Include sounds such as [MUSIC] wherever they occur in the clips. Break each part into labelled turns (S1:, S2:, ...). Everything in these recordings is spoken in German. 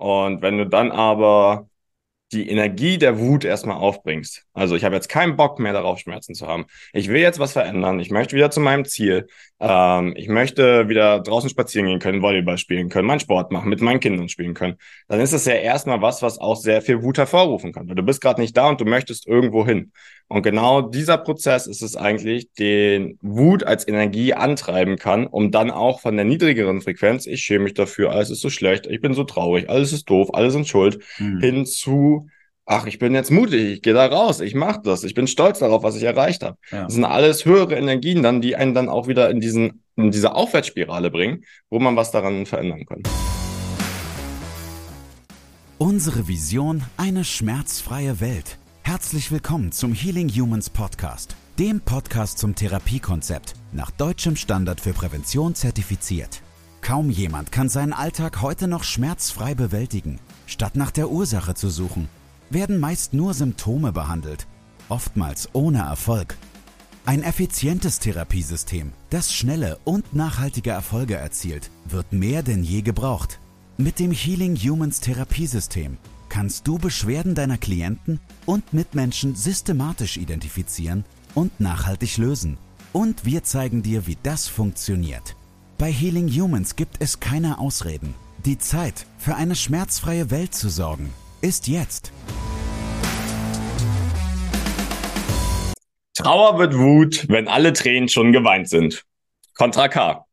S1: Und wenn du dann aber die Energie der Wut erstmal aufbringst. Also ich habe jetzt keinen Bock mehr darauf, Schmerzen zu haben. Ich will jetzt was verändern. Ich möchte wieder zu meinem Ziel. Ähm, ich möchte wieder draußen spazieren gehen können, Volleyball spielen können, meinen Sport machen, mit meinen Kindern spielen können. Dann ist es ja erstmal was, was auch sehr viel Wut hervorrufen kann. Weil du bist gerade nicht da und du möchtest irgendwo hin. Und genau dieser Prozess ist es eigentlich, den Wut als Energie antreiben kann, um dann auch von der niedrigeren Frequenz, ich schäme mich dafür, alles ist so schlecht, ich bin so traurig, alles ist doof, alle sind schuld, mhm. hin zu, ach, ich bin jetzt mutig, ich gehe da raus, ich mache das, ich bin stolz darauf, was ich erreicht habe. Ja. Das sind alles höhere Energien dann, die einen dann auch wieder in diesen, in diese Aufwärtsspirale bringen, wo man was daran verändern kann.
S2: Unsere Vision, eine schmerzfreie Welt. Herzlich willkommen zum Healing Humans Podcast, dem Podcast zum Therapiekonzept, nach deutschem Standard für Prävention zertifiziert. Kaum jemand kann seinen Alltag heute noch schmerzfrei bewältigen. Statt nach der Ursache zu suchen, werden meist nur Symptome behandelt, oftmals ohne Erfolg. Ein effizientes Therapiesystem, das schnelle und nachhaltige Erfolge erzielt, wird mehr denn je gebraucht. Mit dem Healing Humans Therapiesystem kannst du Beschwerden deiner Klienten und Mitmenschen systematisch identifizieren und nachhaltig lösen. Und wir zeigen dir, wie das funktioniert. Bei Healing Humans gibt es keine Ausreden. Die Zeit, für eine schmerzfreie Welt zu sorgen, ist jetzt.
S1: Trauer wird Wut, wenn alle Tränen schon geweint sind. Contra K.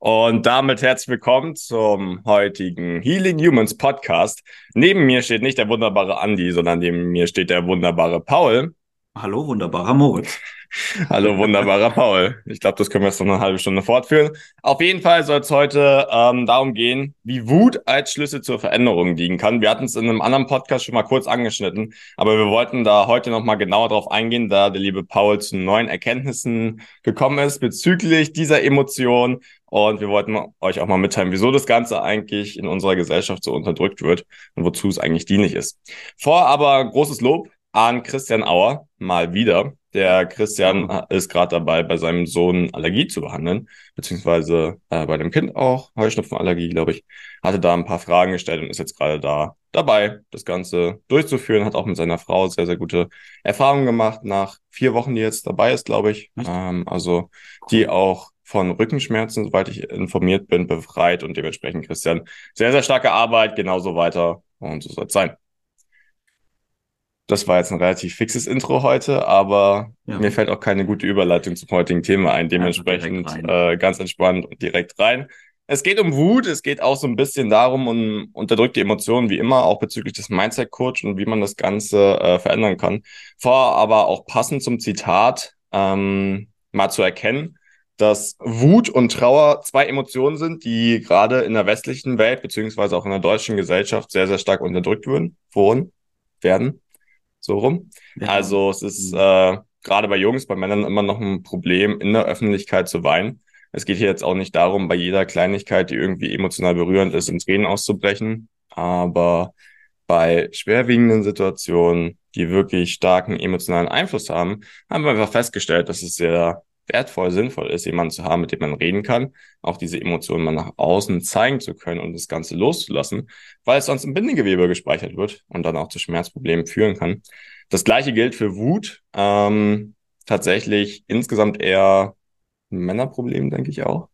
S1: Und damit herzlich willkommen zum heutigen Healing Humans Podcast. Neben mir steht nicht der wunderbare Andy, sondern neben mir steht der wunderbare Paul.
S3: Hallo, wunderbarer Moritz. [LAUGHS]
S1: Hallo, wunderbarer Paul. Ich glaube, das können wir jetzt noch eine halbe Stunde fortführen. Auf jeden Fall soll es heute ähm, darum gehen, wie Wut als Schlüssel zur Veränderung liegen kann. Wir hatten es in einem anderen Podcast schon mal kurz angeschnitten, aber wir wollten da heute noch mal genauer drauf eingehen, da der liebe Paul zu neuen Erkenntnissen gekommen ist bezüglich dieser Emotion. Und wir wollten euch auch mal mitteilen, wieso das Ganze eigentlich in unserer Gesellschaft so unterdrückt wird und wozu es eigentlich dienlich ist. Vor aber großes Lob an Christian Auer mal wieder. Der Christian ist gerade dabei, bei seinem Sohn Allergie zu behandeln, beziehungsweise äh, bei dem Kind auch Heuschnupfenallergie, glaube ich. Hatte da ein paar Fragen gestellt und ist jetzt gerade da dabei, das Ganze durchzuführen. Hat auch mit seiner Frau sehr, sehr gute Erfahrungen gemacht nach vier Wochen, die jetzt dabei ist, glaube ich. Ähm, also die auch von Rückenschmerzen, soweit ich informiert bin, befreit und dementsprechend Christian sehr, sehr starke Arbeit, genauso weiter und so soll es sein. Das war jetzt ein relativ fixes Intro heute, aber ja. mir fällt auch keine gute Überleitung zum heutigen Thema ein. Dementsprechend äh, ganz entspannt und direkt rein. Es geht um Wut, es geht auch so ein bisschen darum, um unterdrückte Emotionen, wie immer, auch bezüglich des Mindset-Coach und wie man das Ganze äh, verändern kann. Vor aber auch passend zum Zitat ähm, mal zu erkennen, dass Wut und Trauer zwei Emotionen sind, die gerade in der westlichen Welt beziehungsweise auch in der deutschen Gesellschaft sehr, sehr stark unterdrückt würden, wurden, werden so rum. Ja. Also es ist mhm. äh, gerade bei Jungs, bei Männern immer noch ein Problem, in der Öffentlichkeit zu weinen. Es geht hier jetzt auch nicht darum, bei jeder Kleinigkeit, die irgendwie emotional berührend ist, in Tränen auszubrechen. Aber bei schwerwiegenden Situationen, die wirklich starken emotionalen Einfluss haben, haben wir einfach festgestellt, dass es sehr wertvoll, sinnvoll ist, jemanden zu haben, mit dem man reden kann, auch diese Emotionen mal nach außen zeigen zu können und das Ganze loszulassen, weil es sonst im Bindegewebe gespeichert wird und dann auch zu Schmerzproblemen führen kann. Das gleiche gilt für Wut. Ähm, tatsächlich insgesamt eher ein Männerproblem, denke ich auch.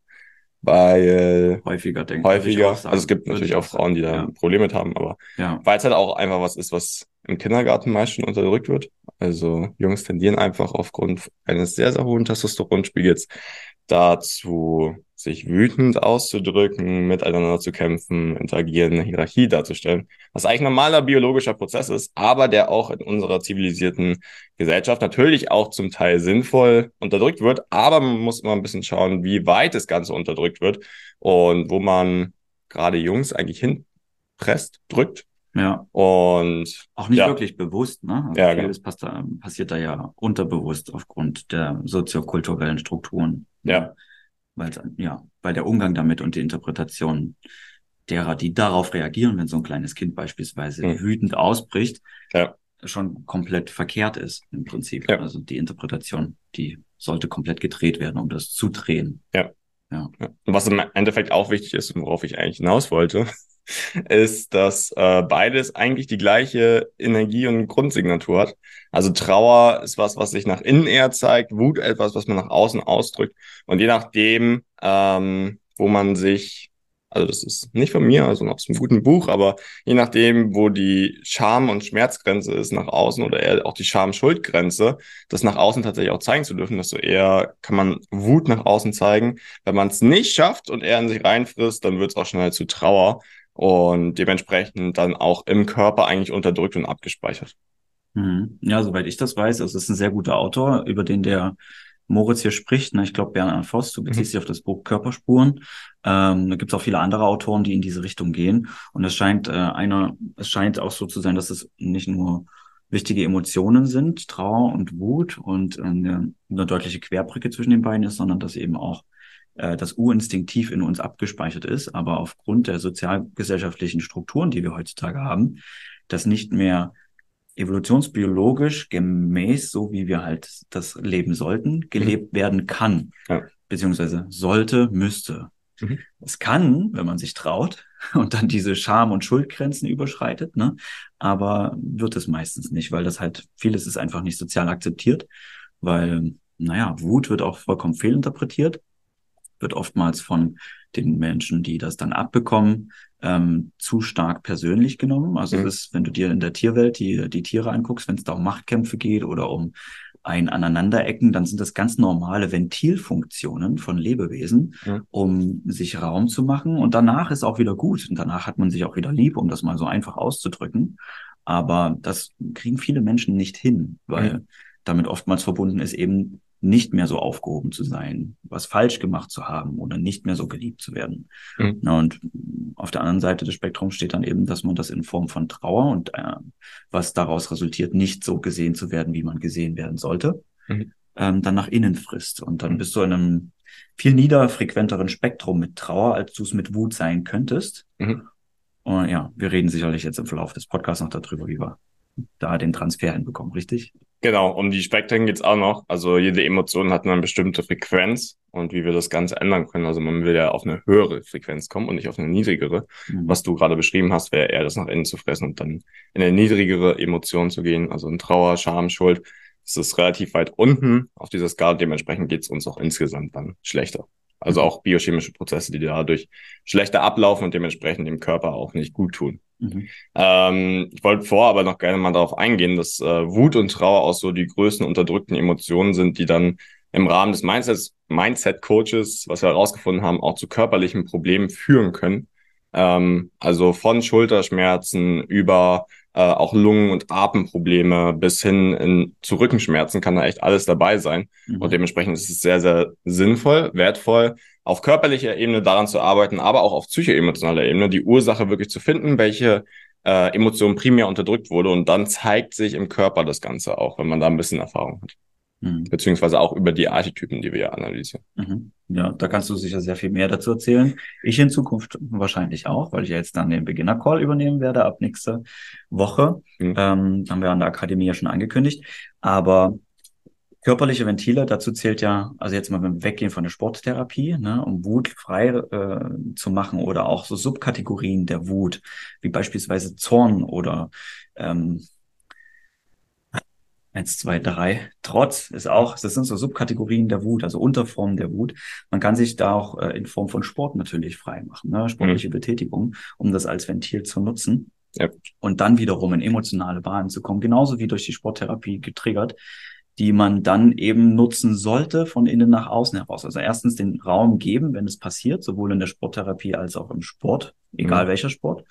S1: Weil
S3: häufiger denke
S1: häufiger, ich. also es gibt natürlich auch Frauen, die da ja. Probleme mit haben, aber ja. weil es halt auch einfach was ist, was im Kindergarten meist schon unterdrückt wird. Also Jungs tendieren einfach aufgrund eines sehr, sehr hohen Testosteronspiegels dazu, sich wütend auszudrücken, miteinander zu kämpfen, interagieren, eine Hierarchie darzustellen, was eigentlich ein normaler biologischer Prozess ist, aber der auch in unserer zivilisierten Gesellschaft natürlich auch zum Teil sinnvoll unterdrückt wird, aber man muss immer ein bisschen schauen, wie weit das Ganze unterdrückt wird und wo man gerade Jungs eigentlich hinpresst, drückt,
S3: ja. Und auch nicht ja. wirklich bewusst, ne? Also ja, vieles genau. passiert da ja unterbewusst aufgrund der soziokulturellen Strukturen.
S1: Ja.
S3: Weil, ja, weil der Umgang damit und die Interpretation derer, die darauf reagieren, wenn so ein kleines Kind beispielsweise mhm. wütend ausbricht, ja. schon komplett verkehrt ist im Prinzip. Ja. Also die Interpretation, die sollte komplett gedreht werden, um das zu drehen.
S1: Ja. Ja. Was im Endeffekt auch wichtig ist und worauf ich eigentlich hinaus wollte, ist, dass äh, beides eigentlich die gleiche Energie und Grundsignatur hat. Also Trauer ist was, was sich nach innen eher zeigt, Wut etwas, was man nach außen ausdrückt. Und je nachdem, ähm, wo man sich also das ist nicht von mir, also aus einem guten Buch, aber je nachdem, wo die Scham- und Schmerzgrenze ist nach außen oder eher auch die Scham-Schuldgrenze, das nach außen tatsächlich auch zeigen zu dürfen, desto eher kann man Wut nach außen zeigen. Wenn man es nicht schafft und eher in sich reinfrisst, dann wird es auch schnell zu Trauer und dementsprechend dann auch im Körper eigentlich unterdrückt und abgespeichert.
S3: Mhm. Ja, soweit ich das weiß, also es ist ein sehr guter Autor, über den der Moritz hier spricht. Ne? Ich glaube, Bernhard Voss, du beziehst mhm. dich auf das Buch Körperspuren. Ähm, da gibt es auch viele andere Autoren, die in diese Richtung gehen. Und es scheint äh, einer, es scheint auch so zu sein, dass es nicht nur wichtige Emotionen sind, Trauer und Wut und äh, eine, eine deutliche Querbrücke zwischen den beiden ist, sondern dass eben auch äh, das urinstinktiv in uns abgespeichert ist, aber aufgrund der sozialgesellschaftlichen Strukturen, die wir heutzutage haben, das nicht mehr evolutionsbiologisch gemäß, so wie wir halt das leben sollten, gelebt mhm. werden kann. Ja. Beziehungsweise sollte, müsste. Mhm. Es kann, wenn man sich traut [LAUGHS] und dann diese Scham- und Schuldgrenzen überschreitet, ne? aber wird es meistens nicht, weil das halt, vieles ist einfach nicht sozial akzeptiert, weil, naja, Wut wird auch vollkommen fehlinterpretiert, wird oftmals von den Menschen, die das dann abbekommen, ähm, zu stark persönlich genommen. Also mhm. ist, wenn du dir in der Tierwelt die, die Tiere anguckst, wenn es da um Machtkämpfe geht oder um ein Aneinanderecken, dann sind das ganz normale Ventilfunktionen von Lebewesen, mhm. um sich Raum zu machen. Und danach ist auch wieder gut. Und danach hat man sich auch wieder lieb, um das mal so einfach auszudrücken. Aber das kriegen viele Menschen nicht hin, weil mhm. damit oftmals verbunden ist eben nicht mehr so aufgehoben zu sein, was falsch gemacht zu haben oder nicht mehr so geliebt zu werden. Mhm. Na, und auf der anderen Seite des Spektrums steht dann eben, dass man das in Form von Trauer und äh, was daraus resultiert, nicht so gesehen zu werden, wie man gesehen werden sollte, mhm. ähm, dann nach innen frisst. Und dann mhm. bist du in einem viel niederfrequenteren Spektrum mit Trauer, als du es mit Wut sein könntest. Mhm. Und ja, wir reden sicherlich jetzt im Verlauf des Podcasts noch darüber, wie wir da den Transfer hinbekommen, richtig?
S1: Genau, um die Spektren geht's auch noch. Also jede Emotion hat eine bestimmte Frequenz und wie wir das Ganze ändern können. Also man will ja auf eine höhere Frequenz kommen und nicht auf eine niedrigere. Mhm. Was du gerade beschrieben hast, wäre eher das nach innen zu fressen und dann in eine niedrigere Emotion zu gehen. Also in Trauer, Scham, Schuld. Das ist relativ weit unten auf dieser Skala. Dementsprechend geht's uns auch insgesamt dann schlechter. Also mhm. auch biochemische Prozesse, die dadurch schlechter ablaufen und dementsprechend dem Körper auch nicht gut tun. Mhm. Ähm, ich wollte vor aber noch gerne mal darauf eingehen, dass äh, Wut und Trauer auch so die größten unterdrückten Emotionen sind, die dann im Rahmen des Mindsets, Mindset Coaches, was wir herausgefunden haben, auch zu körperlichen Problemen führen können. Ähm, also von Schulterschmerzen über äh, auch Lungen- und Atemprobleme bis hin in, zu Rückenschmerzen kann da echt alles dabei sein. Mhm. Und dementsprechend ist es sehr, sehr sinnvoll, wertvoll, auf körperlicher Ebene daran zu arbeiten, aber auch auf psychoemotionaler Ebene die Ursache wirklich zu finden, welche äh, Emotion primär unterdrückt wurde. Und dann zeigt sich im Körper das Ganze auch, wenn man da ein bisschen Erfahrung hat. Mhm. Beziehungsweise auch über die Archetypen, die wir ja analysieren.
S3: Mhm. Ja, da kannst du sicher sehr viel mehr dazu erzählen. Ich in Zukunft wahrscheinlich auch, weil ich jetzt dann den Beginner-Call übernehmen werde ab nächste Woche. Mhm. Ähm, haben wir an der Akademie ja schon angekündigt. Aber Körperliche Ventile, dazu zählt ja, also jetzt mal wenn wir weggehen von der Sporttherapie, ne, um Wut frei äh, zu machen oder auch so Subkategorien der Wut, wie beispielsweise Zorn oder ähm, eins, zwei, drei. Trotz ist auch, das sind so Subkategorien der Wut, also Unterformen der Wut. Man kann sich da auch äh, in Form von Sport natürlich frei machen, ne? sportliche mhm. Betätigung, um das als Ventil zu nutzen. Ja. Und dann wiederum in emotionale Bahnen zu kommen, genauso wie durch die Sporttherapie getriggert, die man dann eben nutzen sollte von innen nach außen heraus. Also erstens den Raum geben, wenn es passiert, sowohl in der Sporttherapie als auch im Sport, egal mhm. welcher Sport.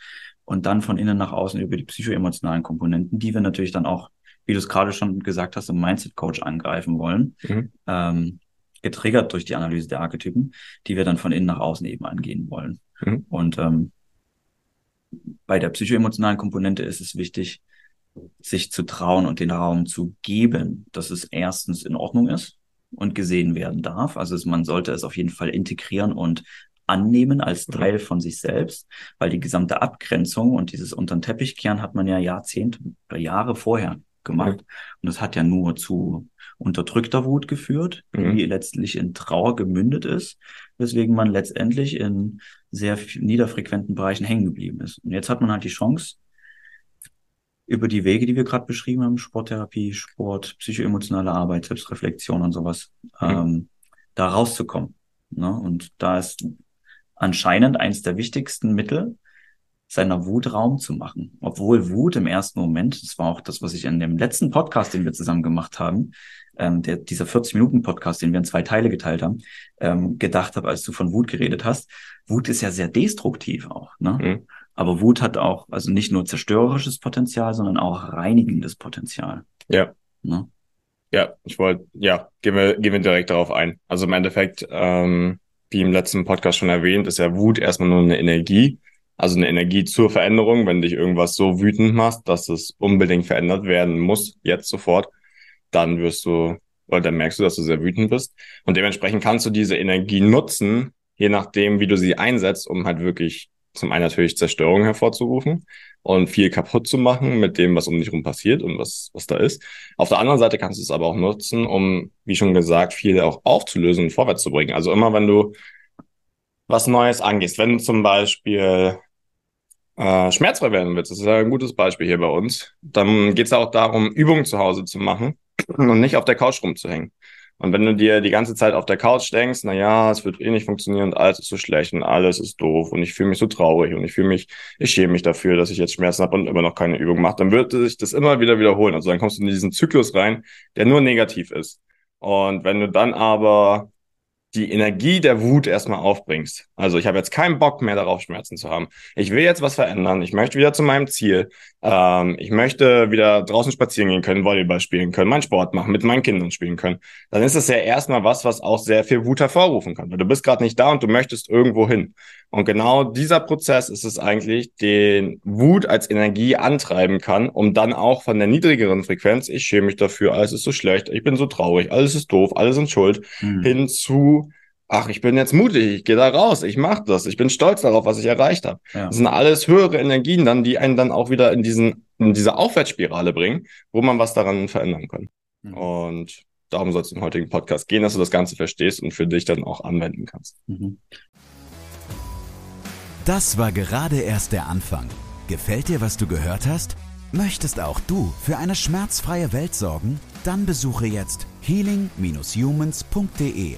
S3: Und dann von innen nach außen über die psychoemotionalen Komponenten, die wir natürlich dann auch, wie du es gerade schon gesagt hast, im Mindset Coach angreifen wollen. Mhm. Ähm, getriggert durch die Analyse der Archetypen, die wir dann von innen nach außen eben angehen wollen. Mhm. Und ähm, bei der psychoemotionalen Komponente ist es wichtig, sich zu trauen und den Raum zu geben, dass es erstens in Ordnung ist und gesehen werden darf. Also man sollte es auf jeden Fall integrieren und annehmen als mhm. Teil von sich selbst, weil die gesamte Abgrenzung und dieses unter den Teppich kehren hat man ja Jahrzehnte oder Jahre vorher gemacht. Mhm. Und das hat ja nur zu unterdrückter Wut geführt, mhm. die letztlich in Trauer gemündet ist, weswegen man letztendlich in sehr niederfrequenten Bereichen hängen geblieben ist. Und jetzt hat man halt die Chance, über die Wege, die wir gerade beschrieben haben, Sporttherapie, Sport, psychoemotionale Arbeit, Selbstreflexion und sowas, mhm. ähm, da rauszukommen. Ne? Und da ist anscheinend eins der wichtigsten Mittel, seiner Wut Raum zu machen. Obwohl Wut im ersten Moment, das war auch das, was ich in dem letzten Podcast, den wir zusammen gemacht haben, ähm, der, dieser 40-Minuten-Podcast, den wir in zwei Teile geteilt haben, ähm, gedacht habe, als du von Wut geredet hast. Wut ist ja sehr destruktiv auch. Ne? Mhm. Aber Wut hat auch, also nicht nur zerstörerisches Potenzial, sondern auch reinigendes Potenzial.
S1: Ja. Ne? Ja, ich wollte, ja, gehen wir, gehen wir direkt darauf ein. Also im Endeffekt, ähm, wie im letzten Podcast schon erwähnt, ist ja Wut erstmal nur eine Energie. Also eine Energie zur Veränderung, wenn dich irgendwas so wütend machst, dass es unbedingt verändert werden muss, jetzt sofort, dann wirst du, oder dann merkst du, dass du sehr wütend bist. Und dementsprechend kannst du diese Energie nutzen, je nachdem, wie du sie einsetzt, um halt wirklich zum einen natürlich Zerstörung hervorzurufen und viel kaputt zu machen mit dem, was um dich herum passiert und was, was da ist. Auf der anderen Seite kannst du es aber auch nutzen, um, wie schon gesagt, viel auch aufzulösen und vorwärts zu bringen. Also immer, wenn du was Neues angehst, wenn du zum Beispiel äh, schmerzfrei werden willst, das ist ja ein gutes Beispiel hier bei uns, dann geht es auch darum, Übungen zu Hause zu machen [CLEARS THROAT] und nicht auf der Couch rumzuhängen. Und wenn du dir die ganze Zeit auf der Couch denkst, na ja, es wird eh nicht funktionieren und alles ist so schlecht und alles ist doof und ich fühle mich so traurig und ich fühle mich, ich schäme mich dafür, dass ich jetzt Schmerzen habe und immer noch keine Übung mache, dann wird sich das immer wieder wiederholen. Also dann kommst du in diesen Zyklus rein, der nur negativ ist. Und wenn du dann aber die Energie der Wut erstmal aufbringst. Also ich habe jetzt keinen Bock mehr darauf, Schmerzen zu haben. Ich will jetzt was verändern. Ich möchte wieder zu meinem Ziel. Ähm, ich möchte wieder draußen spazieren gehen können, Volleyball spielen können, meinen Sport machen, mit meinen Kindern spielen können. Dann ist das ja erstmal was, was auch sehr viel Wut hervorrufen kann. Weil du bist gerade nicht da und du möchtest irgendwo hin. Und genau dieser Prozess ist es eigentlich, den Wut als Energie antreiben kann, um dann auch von der niedrigeren Frequenz, ich schäme mich dafür, alles ist so schlecht, ich bin so traurig, alles ist doof, alle sind schuld, mhm. hin zu, ach, ich bin jetzt mutig, ich gehe da raus, ich mache das, ich bin stolz darauf, was ich erreicht habe. Ja. Das sind alles höhere Energien dann, die einen dann auch wieder in diesen, in diese Aufwärtsspirale bringen, wo man was daran verändern kann. Mhm. Und darum soll es im heutigen Podcast gehen, dass du das Ganze verstehst und für dich dann auch anwenden kannst. Mhm.
S2: Das war gerade erst der Anfang. Gefällt dir, was du gehört hast? Möchtest auch du für eine schmerzfreie Welt sorgen? Dann besuche jetzt healing-humans.de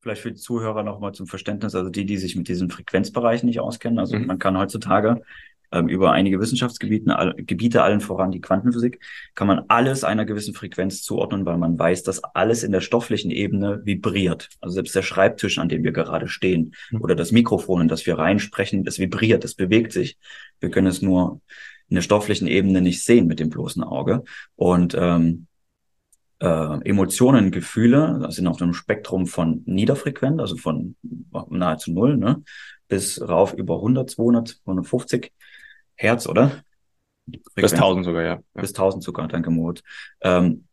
S3: Vielleicht für die Zuhörer nochmal zum Verständnis, also die, die sich mit diesem Frequenzbereich nicht auskennen. Also mhm. man kann heutzutage ähm, über einige Wissenschaftsgebiete, all, Gebiete, allen voran die Quantenphysik, kann man alles einer gewissen Frequenz zuordnen, weil man weiß, dass alles in der stofflichen Ebene vibriert. Also selbst der Schreibtisch, an dem wir gerade stehen, mhm. oder das Mikrofon, in das wir reinsprechen, das vibriert, das bewegt sich. Wir können es nur in der stofflichen Ebene nicht sehen mit dem bloßen Auge. Und ähm, äh, Emotionen, Gefühle sind auf einem Spektrum von niederfrequent, also von nahezu null, ne, bis rauf über 100, 200, 150 Hertz, oder?
S1: Bis 1000 sogar, ja.
S3: Bis 1000 sogar, danke Mut. Ähm,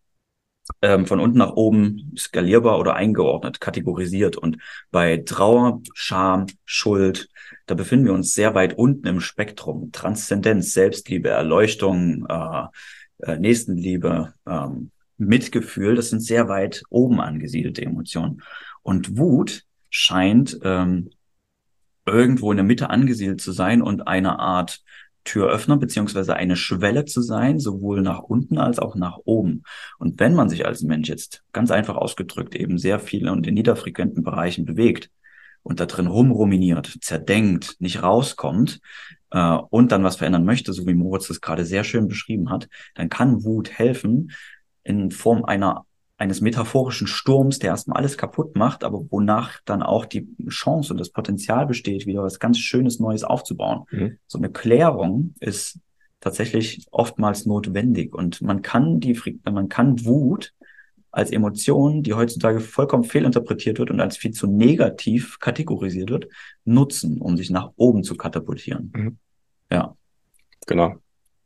S3: ähm, von unten nach oben skalierbar oder eingeordnet, kategorisiert. Und bei Trauer, Scham, Schuld, da befinden wir uns sehr weit unten im Spektrum. Transzendenz, Selbstliebe, Erleuchtung, äh, äh, Nächstenliebe, ähm, Mitgefühl, das sind sehr weit oben angesiedelte Emotionen. Und Wut scheint ähm, irgendwo in der Mitte angesiedelt zu sein und eine Art Türöffner beziehungsweise eine Schwelle zu sein, sowohl nach unten als auch nach oben. Und wenn man sich als Mensch jetzt ganz einfach ausgedrückt eben sehr viele und in niederfrequenten Bereichen bewegt und da drin rumruminiert, zerdenkt, nicht rauskommt äh, und dann was verändern möchte, so wie Moritz das gerade sehr schön beschrieben hat, dann kann Wut helfen in Form einer eines metaphorischen Sturms, der erstmal alles kaputt macht, aber wonach dann auch die Chance und das Potenzial besteht, wieder was ganz Schönes Neues aufzubauen. Mhm. So eine Klärung ist tatsächlich oftmals notwendig. Und man kann die, man kann Wut als Emotion, die heutzutage vollkommen fehlinterpretiert wird und als viel zu negativ kategorisiert wird, nutzen, um sich nach oben zu katapultieren. Mhm. Ja.
S1: Genau.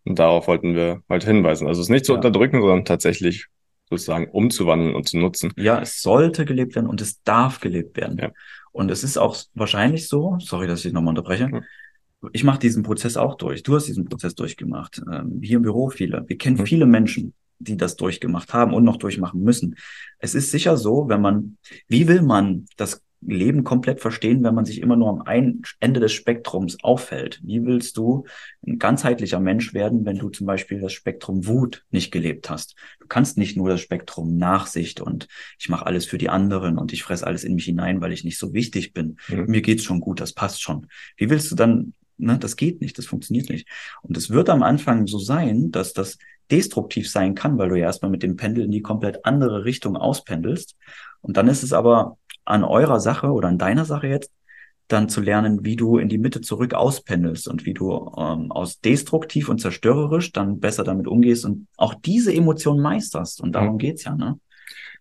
S1: Und darauf wollten wir heute hinweisen. Also es nicht zu ja. unterdrücken, sondern tatsächlich sozusagen umzuwandeln und zu nutzen.
S3: Ja, es sollte gelebt werden und es darf gelebt werden. Ja. Und es ist auch wahrscheinlich so, sorry, dass ich nochmal unterbreche, ja. ich mache diesen Prozess auch durch. Du hast diesen Prozess durchgemacht. Ähm, hier im Büro viele. Wir kennen mhm. viele Menschen, die das durchgemacht haben und noch durchmachen müssen. Es ist sicher so, wenn man, wie will man das Leben komplett verstehen, wenn man sich immer nur am einen Ende des Spektrums auffällt. Wie willst du ein ganzheitlicher Mensch werden, wenn du zum Beispiel das Spektrum Wut nicht gelebt hast? Du kannst nicht nur das Spektrum Nachsicht und ich mache alles für die anderen und ich fresse alles in mich hinein, weil ich nicht so wichtig bin. Mhm. Mir geht's schon gut, das passt schon. Wie willst du dann Ne, das geht nicht, das funktioniert nicht. Und es wird am Anfang so sein, dass das destruktiv sein kann, weil du ja erstmal mit dem Pendel in die komplett andere Richtung auspendelst. Und dann ist es aber an eurer Sache oder an deiner Sache jetzt, dann zu lernen, wie du in die Mitte zurück auspendelst und wie du ähm, aus destruktiv und zerstörerisch dann besser damit umgehst und auch diese Emotion meisterst. Und darum mhm. geht's ja, ne?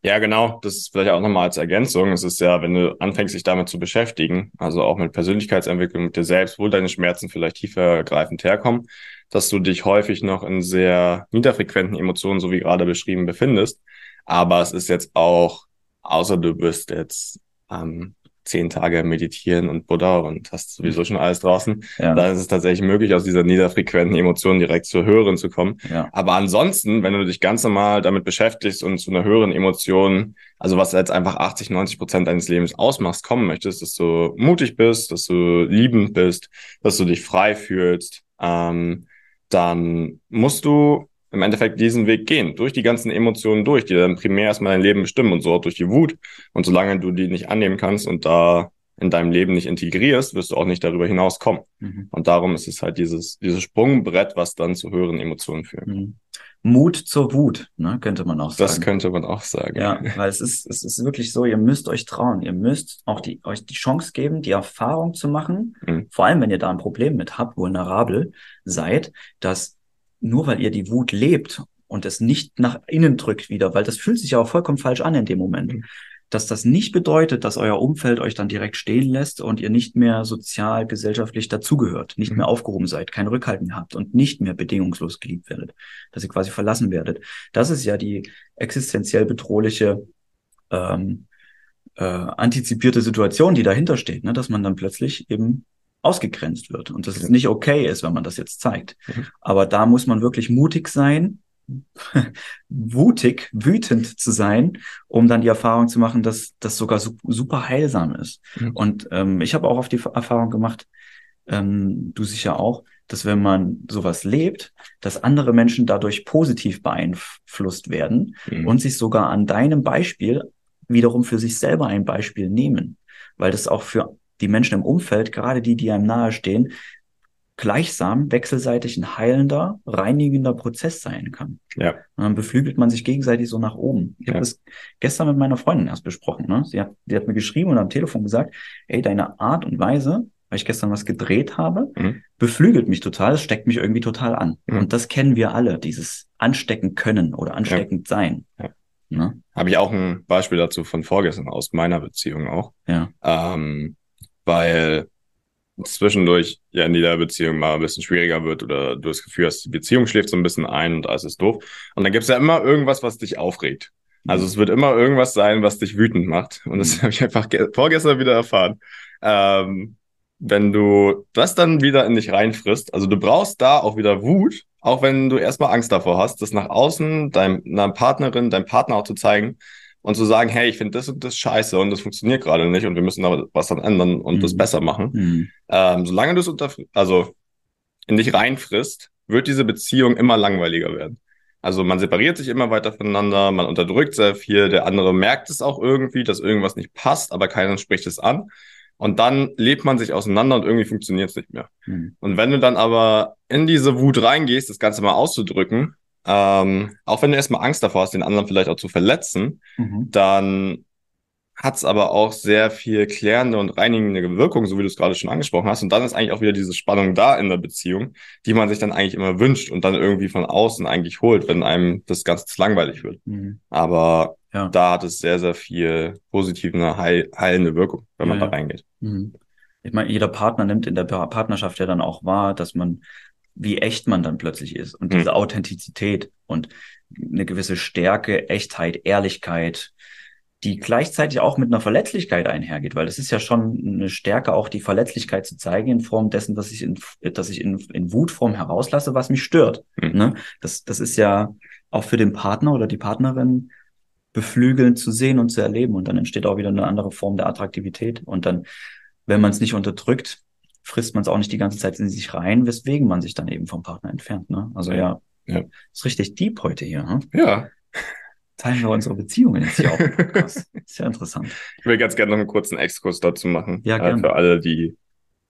S1: Ja, genau. Das ist vielleicht auch nochmal als Ergänzung. Es ist ja, wenn du anfängst, dich damit zu beschäftigen, also auch mit Persönlichkeitsentwicklung, mit dir selbst, wo deine Schmerzen vielleicht tiefergreifend herkommen, dass du dich häufig noch in sehr niederfrequenten Emotionen, so wie gerade beschrieben, befindest. Aber es ist jetzt auch Außer du bist jetzt ähm, zehn Tage meditieren und Buddha und hast sowieso schon alles draußen. Ja. Da ist es tatsächlich möglich, aus dieser niederfrequenten Emotion direkt zur höheren zu kommen. Ja. Aber ansonsten, wenn du dich ganz normal damit beschäftigst und zu einer höheren Emotion, also was jetzt einfach 80, 90 Prozent deines Lebens ausmachst, kommen möchtest, dass du mutig bist, dass du liebend bist, dass du dich frei fühlst, ähm, dann musst du im Endeffekt diesen Weg gehen, durch die ganzen Emotionen durch, die dann primär erstmal dein Leben bestimmen und so auch durch die Wut. Und solange du die nicht annehmen kannst und da in deinem Leben nicht integrierst, wirst du auch nicht darüber hinauskommen. Mhm. Und darum ist es halt dieses, dieses Sprungbrett, was dann zu höheren Emotionen führt. Mhm.
S3: Mut zur Wut, ne, könnte man auch sagen.
S1: Das könnte man auch sagen.
S3: Ja, weil es ist, es ist wirklich so, ihr müsst euch trauen. Ihr müsst auch die, euch die Chance geben, die Erfahrung zu machen. Mhm. Vor allem, wenn ihr da ein Problem mit habt, vulnerabel seid, dass nur weil ihr die Wut lebt und es nicht nach innen drückt wieder, weil das fühlt sich ja auch vollkommen falsch an in dem Moment, mhm. dass das nicht bedeutet, dass euer Umfeld euch dann direkt stehen lässt und ihr nicht mehr sozial, gesellschaftlich dazugehört, nicht mhm. mehr aufgehoben seid, kein Rückhalten habt und nicht mehr bedingungslos geliebt werdet, dass ihr quasi verlassen werdet. Das ist ja die existenziell bedrohliche ähm, äh, antizipierte Situation, die dahinter steht, ne? dass man dann plötzlich eben ausgegrenzt wird und dass es nicht okay ist, wenn man das jetzt zeigt. Mhm. Aber da muss man wirklich mutig sein, [LAUGHS] wutig, wütend zu sein, um dann die Erfahrung zu machen, dass das sogar super heilsam ist. Mhm. Und ähm, ich habe auch auf die Erfahrung gemacht, ähm, du sicher auch, dass wenn man sowas lebt, dass andere Menschen dadurch positiv beeinflusst werden mhm. und sich sogar an deinem Beispiel wiederum für sich selber ein Beispiel nehmen, weil das auch für die Menschen im Umfeld, gerade die, die einem nahestehen, gleichsam wechselseitig ein heilender, reinigender Prozess sein kann. Ja. Und dann beflügelt man sich gegenseitig so nach oben. Ich ja. habe das gestern mit meiner Freundin erst besprochen. Ne? Sie, hat, sie hat mir geschrieben und am Telefon gesagt, ey, deine Art und Weise, weil ich gestern was gedreht habe, mhm. beflügelt mich total, es steckt mich irgendwie total an. Mhm. Und das kennen wir alle, dieses anstecken können oder ansteckend ja. sein. Ja.
S1: Ne? Habe ich auch ein Beispiel dazu von vorgestern aus meiner Beziehung auch. Ja. Ähm, weil zwischendurch ja in jeder Beziehung mal ein bisschen schwieriger wird oder du das Gefühl hast, die Beziehung schläft so ein bisschen ein und alles ist doof. Und dann gibt es ja immer irgendwas, was dich aufregt. Also es wird immer irgendwas sein, was dich wütend macht. Und das mhm. habe ich einfach vorgestern wieder erfahren. Ähm, wenn du das dann wieder in dich reinfrisst, also du brauchst da auch wieder Wut, auch wenn du erstmal Angst davor hast, das nach außen deiner Partnerin, deinem Partner auch zu zeigen, und zu sagen, hey, ich finde das und das scheiße und das funktioniert gerade nicht und wir müssen da was dann ändern und mhm. das besser machen. Mhm. Ähm, solange du es unter, also in dich reinfrisst, wird diese Beziehung immer langweiliger werden. Also man separiert sich immer weiter voneinander, man unterdrückt sehr viel, der andere merkt es auch irgendwie, dass irgendwas nicht passt, aber keiner spricht es an. Und dann lebt man sich auseinander und irgendwie funktioniert es nicht mehr. Mhm. Und wenn du dann aber in diese Wut reingehst, das Ganze mal auszudrücken, ähm, auch wenn du erstmal Angst davor hast, den anderen vielleicht auch zu verletzen, mhm. dann hat es aber auch sehr viel klärende und reinigende Wirkung, so wie du es gerade schon angesprochen hast. Und dann ist eigentlich auch wieder diese Spannung da in der Beziehung, die man sich dann eigentlich immer wünscht und dann irgendwie von außen eigentlich holt, wenn einem das Ganze zu langweilig wird. Mhm. Aber ja. da hat es sehr, sehr viel positive, eine heil heilende Wirkung, wenn man ja, da reingeht. Mhm.
S3: Ich meine, jeder Partner nimmt in der Partnerschaft ja dann auch wahr, dass man, wie echt man dann plötzlich ist und mhm. diese Authentizität und eine gewisse Stärke, Echtheit, Ehrlichkeit, die gleichzeitig auch mit einer Verletzlichkeit einhergeht, weil es ist ja schon eine Stärke, auch die Verletzlichkeit zu zeigen in Form dessen, dass ich in, dass ich in, in Wutform herauslasse, was mich stört. Mhm. Ne? Das, das ist ja auch für den Partner oder die Partnerin beflügelnd zu sehen und zu erleben. Und dann entsteht auch wieder eine andere Form der Attraktivität. Und dann, wenn man es nicht unterdrückt, frisst man es auch nicht die ganze Zeit in sich rein, weswegen man sich dann eben vom Partner entfernt. Ne? Also ja, ja, ist richtig deep heute hier. Ne?
S1: Ja
S3: teilen wir unsere Beziehungen jetzt hier auch. [LAUGHS] Ist ja interessant.
S1: Ich will ganz gerne noch einen kurzen Exkurs dazu machen.
S3: Ja, gerne.
S1: Äh, für alle, die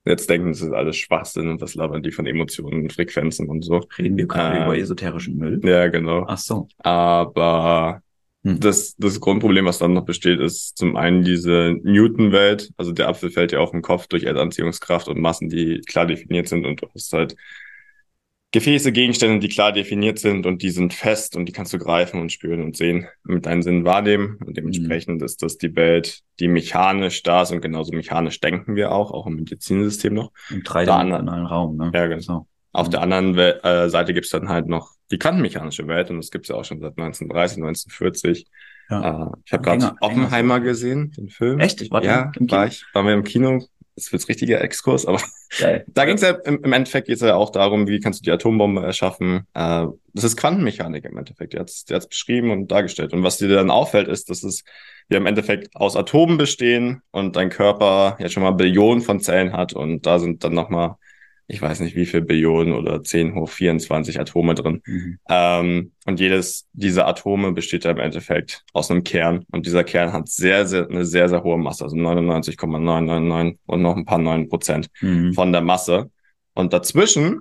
S1: jetzt denken, das ist alles Schwachsinn und das labern die von Emotionen und Frequenzen und so.
S3: Reden wir gerade ähm, über esoterischen Müll?
S1: Ja, genau.
S3: Ach so.
S1: Aber hm. das, das Grundproblem, was dann noch besteht, ist zum einen diese Newton-Welt. Also der Apfel fällt ja auf den Kopf durch Erdanziehungskraft und Massen, die klar definiert sind und du hast halt Gefäße, Gegenstände, die klar definiert sind und die sind fest und die kannst du greifen und spüren und sehen, mit deinen Sinnen wahrnehmen. Und dementsprechend mhm. ist das die Welt, die mechanisch da ist und genauso mechanisch denken wir auch, auch im Medizinsystem noch.
S3: Im dreidimensionalen Raum, ne?
S1: Ja, genau. So. Auf mhm. der anderen We äh, Seite gibt's dann halt noch die quantenmechanische Welt und das gibt's ja auch schon seit 1930, 1940. Ja. Äh, ich habe gerade Oppenheimer gesehen, den Film.
S3: Echt?
S1: Ich war ja, war ich, waren wir im Kino, das wird richtiger Exkurs, aber Geil. [LAUGHS] da ging es ja im, im Endeffekt geht's ja auch darum, wie kannst du die Atombombe erschaffen. Äh, das ist Quantenmechanik im Endeffekt. Der der hat's beschrieben und dargestellt. Und was dir dann auffällt, ist, dass es wir im Endeffekt aus Atomen bestehen und dein Körper ja schon mal Billionen von Zellen hat und da sind dann nochmal ich weiß nicht wie viel Billionen oder 10 hoch 24 Atome drin. Mhm. Ähm, und jedes dieser Atome besteht ja im Endeffekt aus einem Kern. Und dieser Kern hat sehr, sehr, eine sehr, sehr hohe Masse, also 99,999 und noch ein paar 9 Prozent mhm. von der Masse. Und dazwischen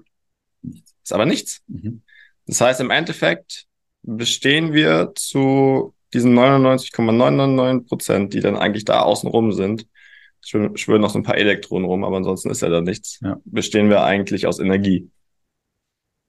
S1: ist aber nichts. Mhm. Das heißt, im Endeffekt bestehen wir zu diesen 99,999 Prozent, die dann eigentlich da außenrum sind, schwören noch so ein paar Elektronen rum, aber ansonsten ist ja da nichts. Ja. Bestehen wir eigentlich aus Energie.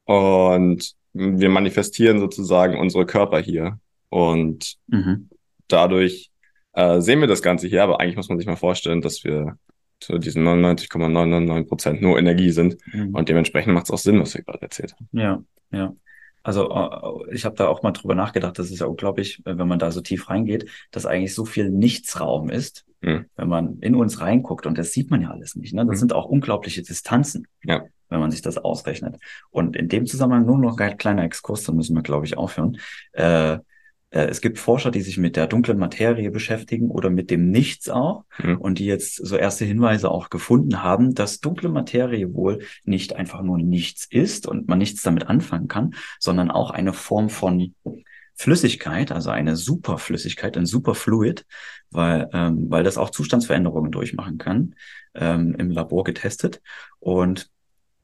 S1: Und wir manifestieren sozusagen unsere Körper hier. Und mhm. dadurch äh, sehen wir das Ganze hier, aber eigentlich muss man sich mal vorstellen, dass wir zu diesen 99,999 Prozent nur Energie sind. Mhm. Und dementsprechend macht es auch Sinn, was wir gerade erzählt haben.
S3: Ja, ja. Also äh, ich habe da auch mal drüber nachgedacht, das ist ja unglaublich, wenn man da so tief reingeht, dass eigentlich so viel Nichtsraum ist, mhm. wenn man in uns reinguckt. Und das sieht man ja alles nicht. Ne? Das mhm. sind auch unglaubliche Distanzen, ja. wenn man sich das ausrechnet. Und in dem Zusammenhang nur noch ein kleiner Exkurs, dann müssen wir, glaube ich, aufhören. Äh, äh, es gibt Forscher, die sich mit der dunklen Materie beschäftigen oder mit dem Nichts auch mhm. und die jetzt so erste Hinweise auch gefunden haben, dass dunkle Materie wohl nicht einfach nur nichts ist und man nichts damit anfangen kann, sondern auch eine Form von Flüssigkeit, also eine Superflüssigkeit, ein Superfluid, weil, ähm, weil das auch Zustandsveränderungen durchmachen kann, ähm, im Labor getestet. Und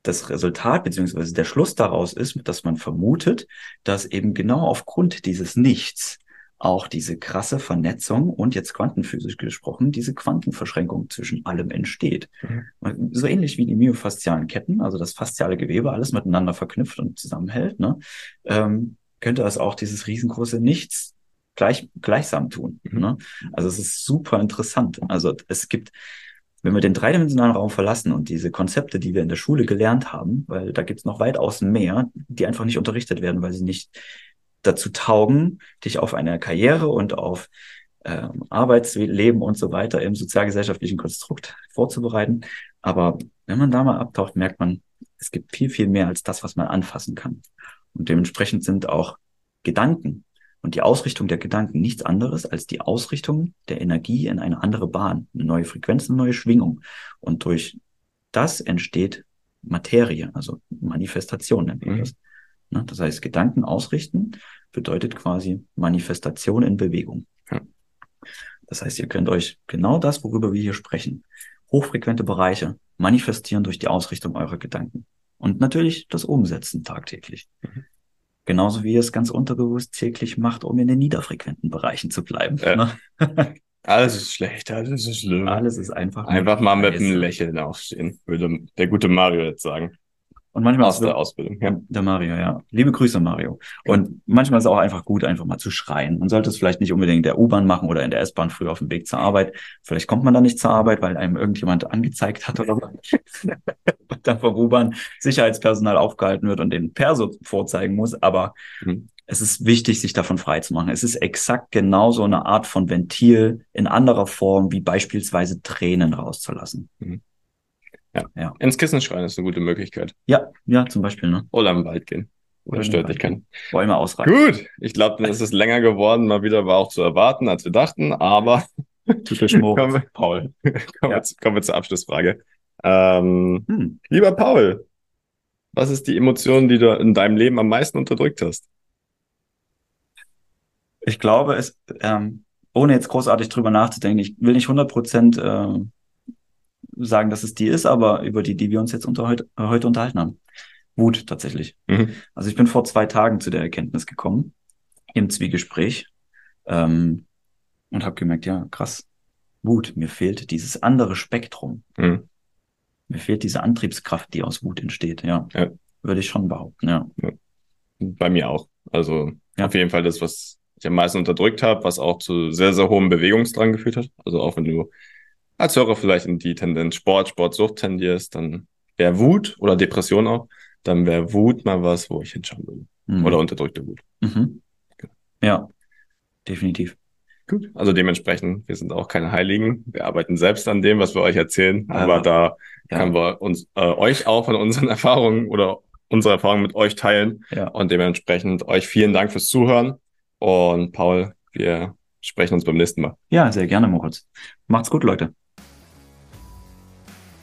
S3: das Resultat beziehungsweise der Schluss daraus ist, dass man vermutet, dass eben genau aufgrund dieses Nichts auch diese krasse Vernetzung und jetzt quantenphysisch gesprochen, diese Quantenverschränkung zwischen allem entsteht. Mhm. So ähnlich wie die myofaszialen Ketten, also das fasziale Gewebe, alles miteinander verknüpft und zusammenhält, ne, ähm, könnte das auch dieses riesengroße Nichts gleich, gleichsam tun. Mhm. Ne? Also es ist super interessant. Also es gibt wenn wir den dreidimensionalen Raum verlassen und diese Konzepte, die wir in der Schule gelernt haben, weil da gibt es noch weitaus mehr, die einfach nicht unterrichtet werden, weil sie nicht dazu taugen, dich auf eine Karriere und auf ähm, Arbeitsleben und so weiter im sozialgesellschaftlichen Konstrukt vorzubereiten. Aber wenn man da mal abtaucht, merkt man, es gibt viel, viel mehr als das, was man anfassen kann. Und dementsprechend sind auch Gedanken und die Ausrichtung der Gedanken nichts anderes als die Ausrichtung der Energie in eine andere Bahn, eine neue Frequenz, eine neue Schwingung. Und durch das entsteht Materie, also Manifestation nennt man mhm. das. Ne, das heißt, Gedanken ausrichten bedeutet quasi Manifestation in Bewegung. Das heißt, ihr könnt euch genau das, worüber wir hier sprechen, hochfrequente Bereiche manifestieren durch die Ausrichtung eurer Gedanken. Und natürlich das Umsetzen tagtäglich. Mhm. Genauso wie ihr es ganz unterbewusst täglich macht, um in den niederfrequenten Bereichen zu bleiben. Ja. Ne?
S1: Alles ist schlecht, alles ist schlimm.
S3: Alles ist einfach.
S1: Einfach mal mit einem Lächeln aufstehen, würde der gute Mario jetzt sagen.
S3: Und manchmal aus der Ausbildung. Ja. Der Mario, ja. Liebe Grüße, Mario. Und manchmal ist es auch einfach gut, einfach mal zu schreien. Man sollte es vielleicht nicht unbedingt in der U-Bahn machen oder in der S-Bahn früher auf dem Weg zur Arbeit. Vielleicht kommt man dann nicht zur Arbeit, weil einem irgendjemand angezeigt hat oder [LAUGHS] dann vom U-Bahn Sicherheitspersonal aufgehalten wird und den Perso vorzeigen muss. Aber mhm. es ist wichtig, sich davon frei zu machen. Es ist exakt genauso eine Art von Ventil in anderer Form, wie beispielsweise Tränen rauszulassen. Mhm.
S1: Ja. ja. Ins Kissen schreien ist eine gute Möglichkeit.
S3: Ja, ja, zum Beispiel. Ne?
S1: Oder im Wald gehen. Oder stört dich keinen.
S3: Bäume ausreißen.
S1: Gut, ich glaube, dann ist es länger geworden. Mal wieder war auch zu erwarten, als wir dachten. Aber [LAUGHS] kommen wir, Paul, [LAUGHS] kommen, ja. wir, kommen wir zur Abschlussfrage. Ähm, hm. Lieber Paul, was ist die Emotion, die du in deinem Leben am meisten unterdrückt hast?
S3: Ich glaube, es, ähm, ohne jetzt großartig drüber nachzudenken, ich will nicht 100 Prozent äh, sagen, dass es die ist, aber über die, die wir uns jetzt unter heute, äh, heute unterhalten haben. Wut tatsächlich. Mhm. Also ich bin vor zwei Tagen zu der Erkenntnis gekommen, im Zwiegespräch, ähm, und habe gemerkt, ja, krass, Wut, mir fehlt dieses andere Spektrum. Mhm. Mir fehlt diese Antriebskraft, die aus Wut entsteht, ja. ja. Würde ich schon behaupten, ja. ja.
S1: Bei mir auch. Also ja. auf jeden Fall das, was ich am meisten unterdrückt habe, was auch zu sehr, sehr hohem Bewegungsdrang geführt hat. Also auch wenn du als Hörer vielleicht in die Tendenz Sport, Sportsucht tendierst, dann wäre Wut oder Depression auch, dann wäre Wut mal was, wo ich hinschauen würde. Mhm. Oder unterdrückte Wut. Mhm.
S3: Genau. Ja, definitiv.
S1: Gut. Also dementsprechend, wir sind auch keine Heiligen. Wir arbeiten selbst an dem, was wir euch erzählen. Aber, aber da ja. können wir uns äh, euch auch von unseren [LAUGHS] Erfahrungen oder unsere Erfahrungen mit euch teilen. Ja. Und dementsprechend euch vielen Dank fürs Zuhören. Und Paul, wir sprechen uns beim nächsten Mal.
S3: Ja, sehr gerne, Moritz. Macht's gut, Leute.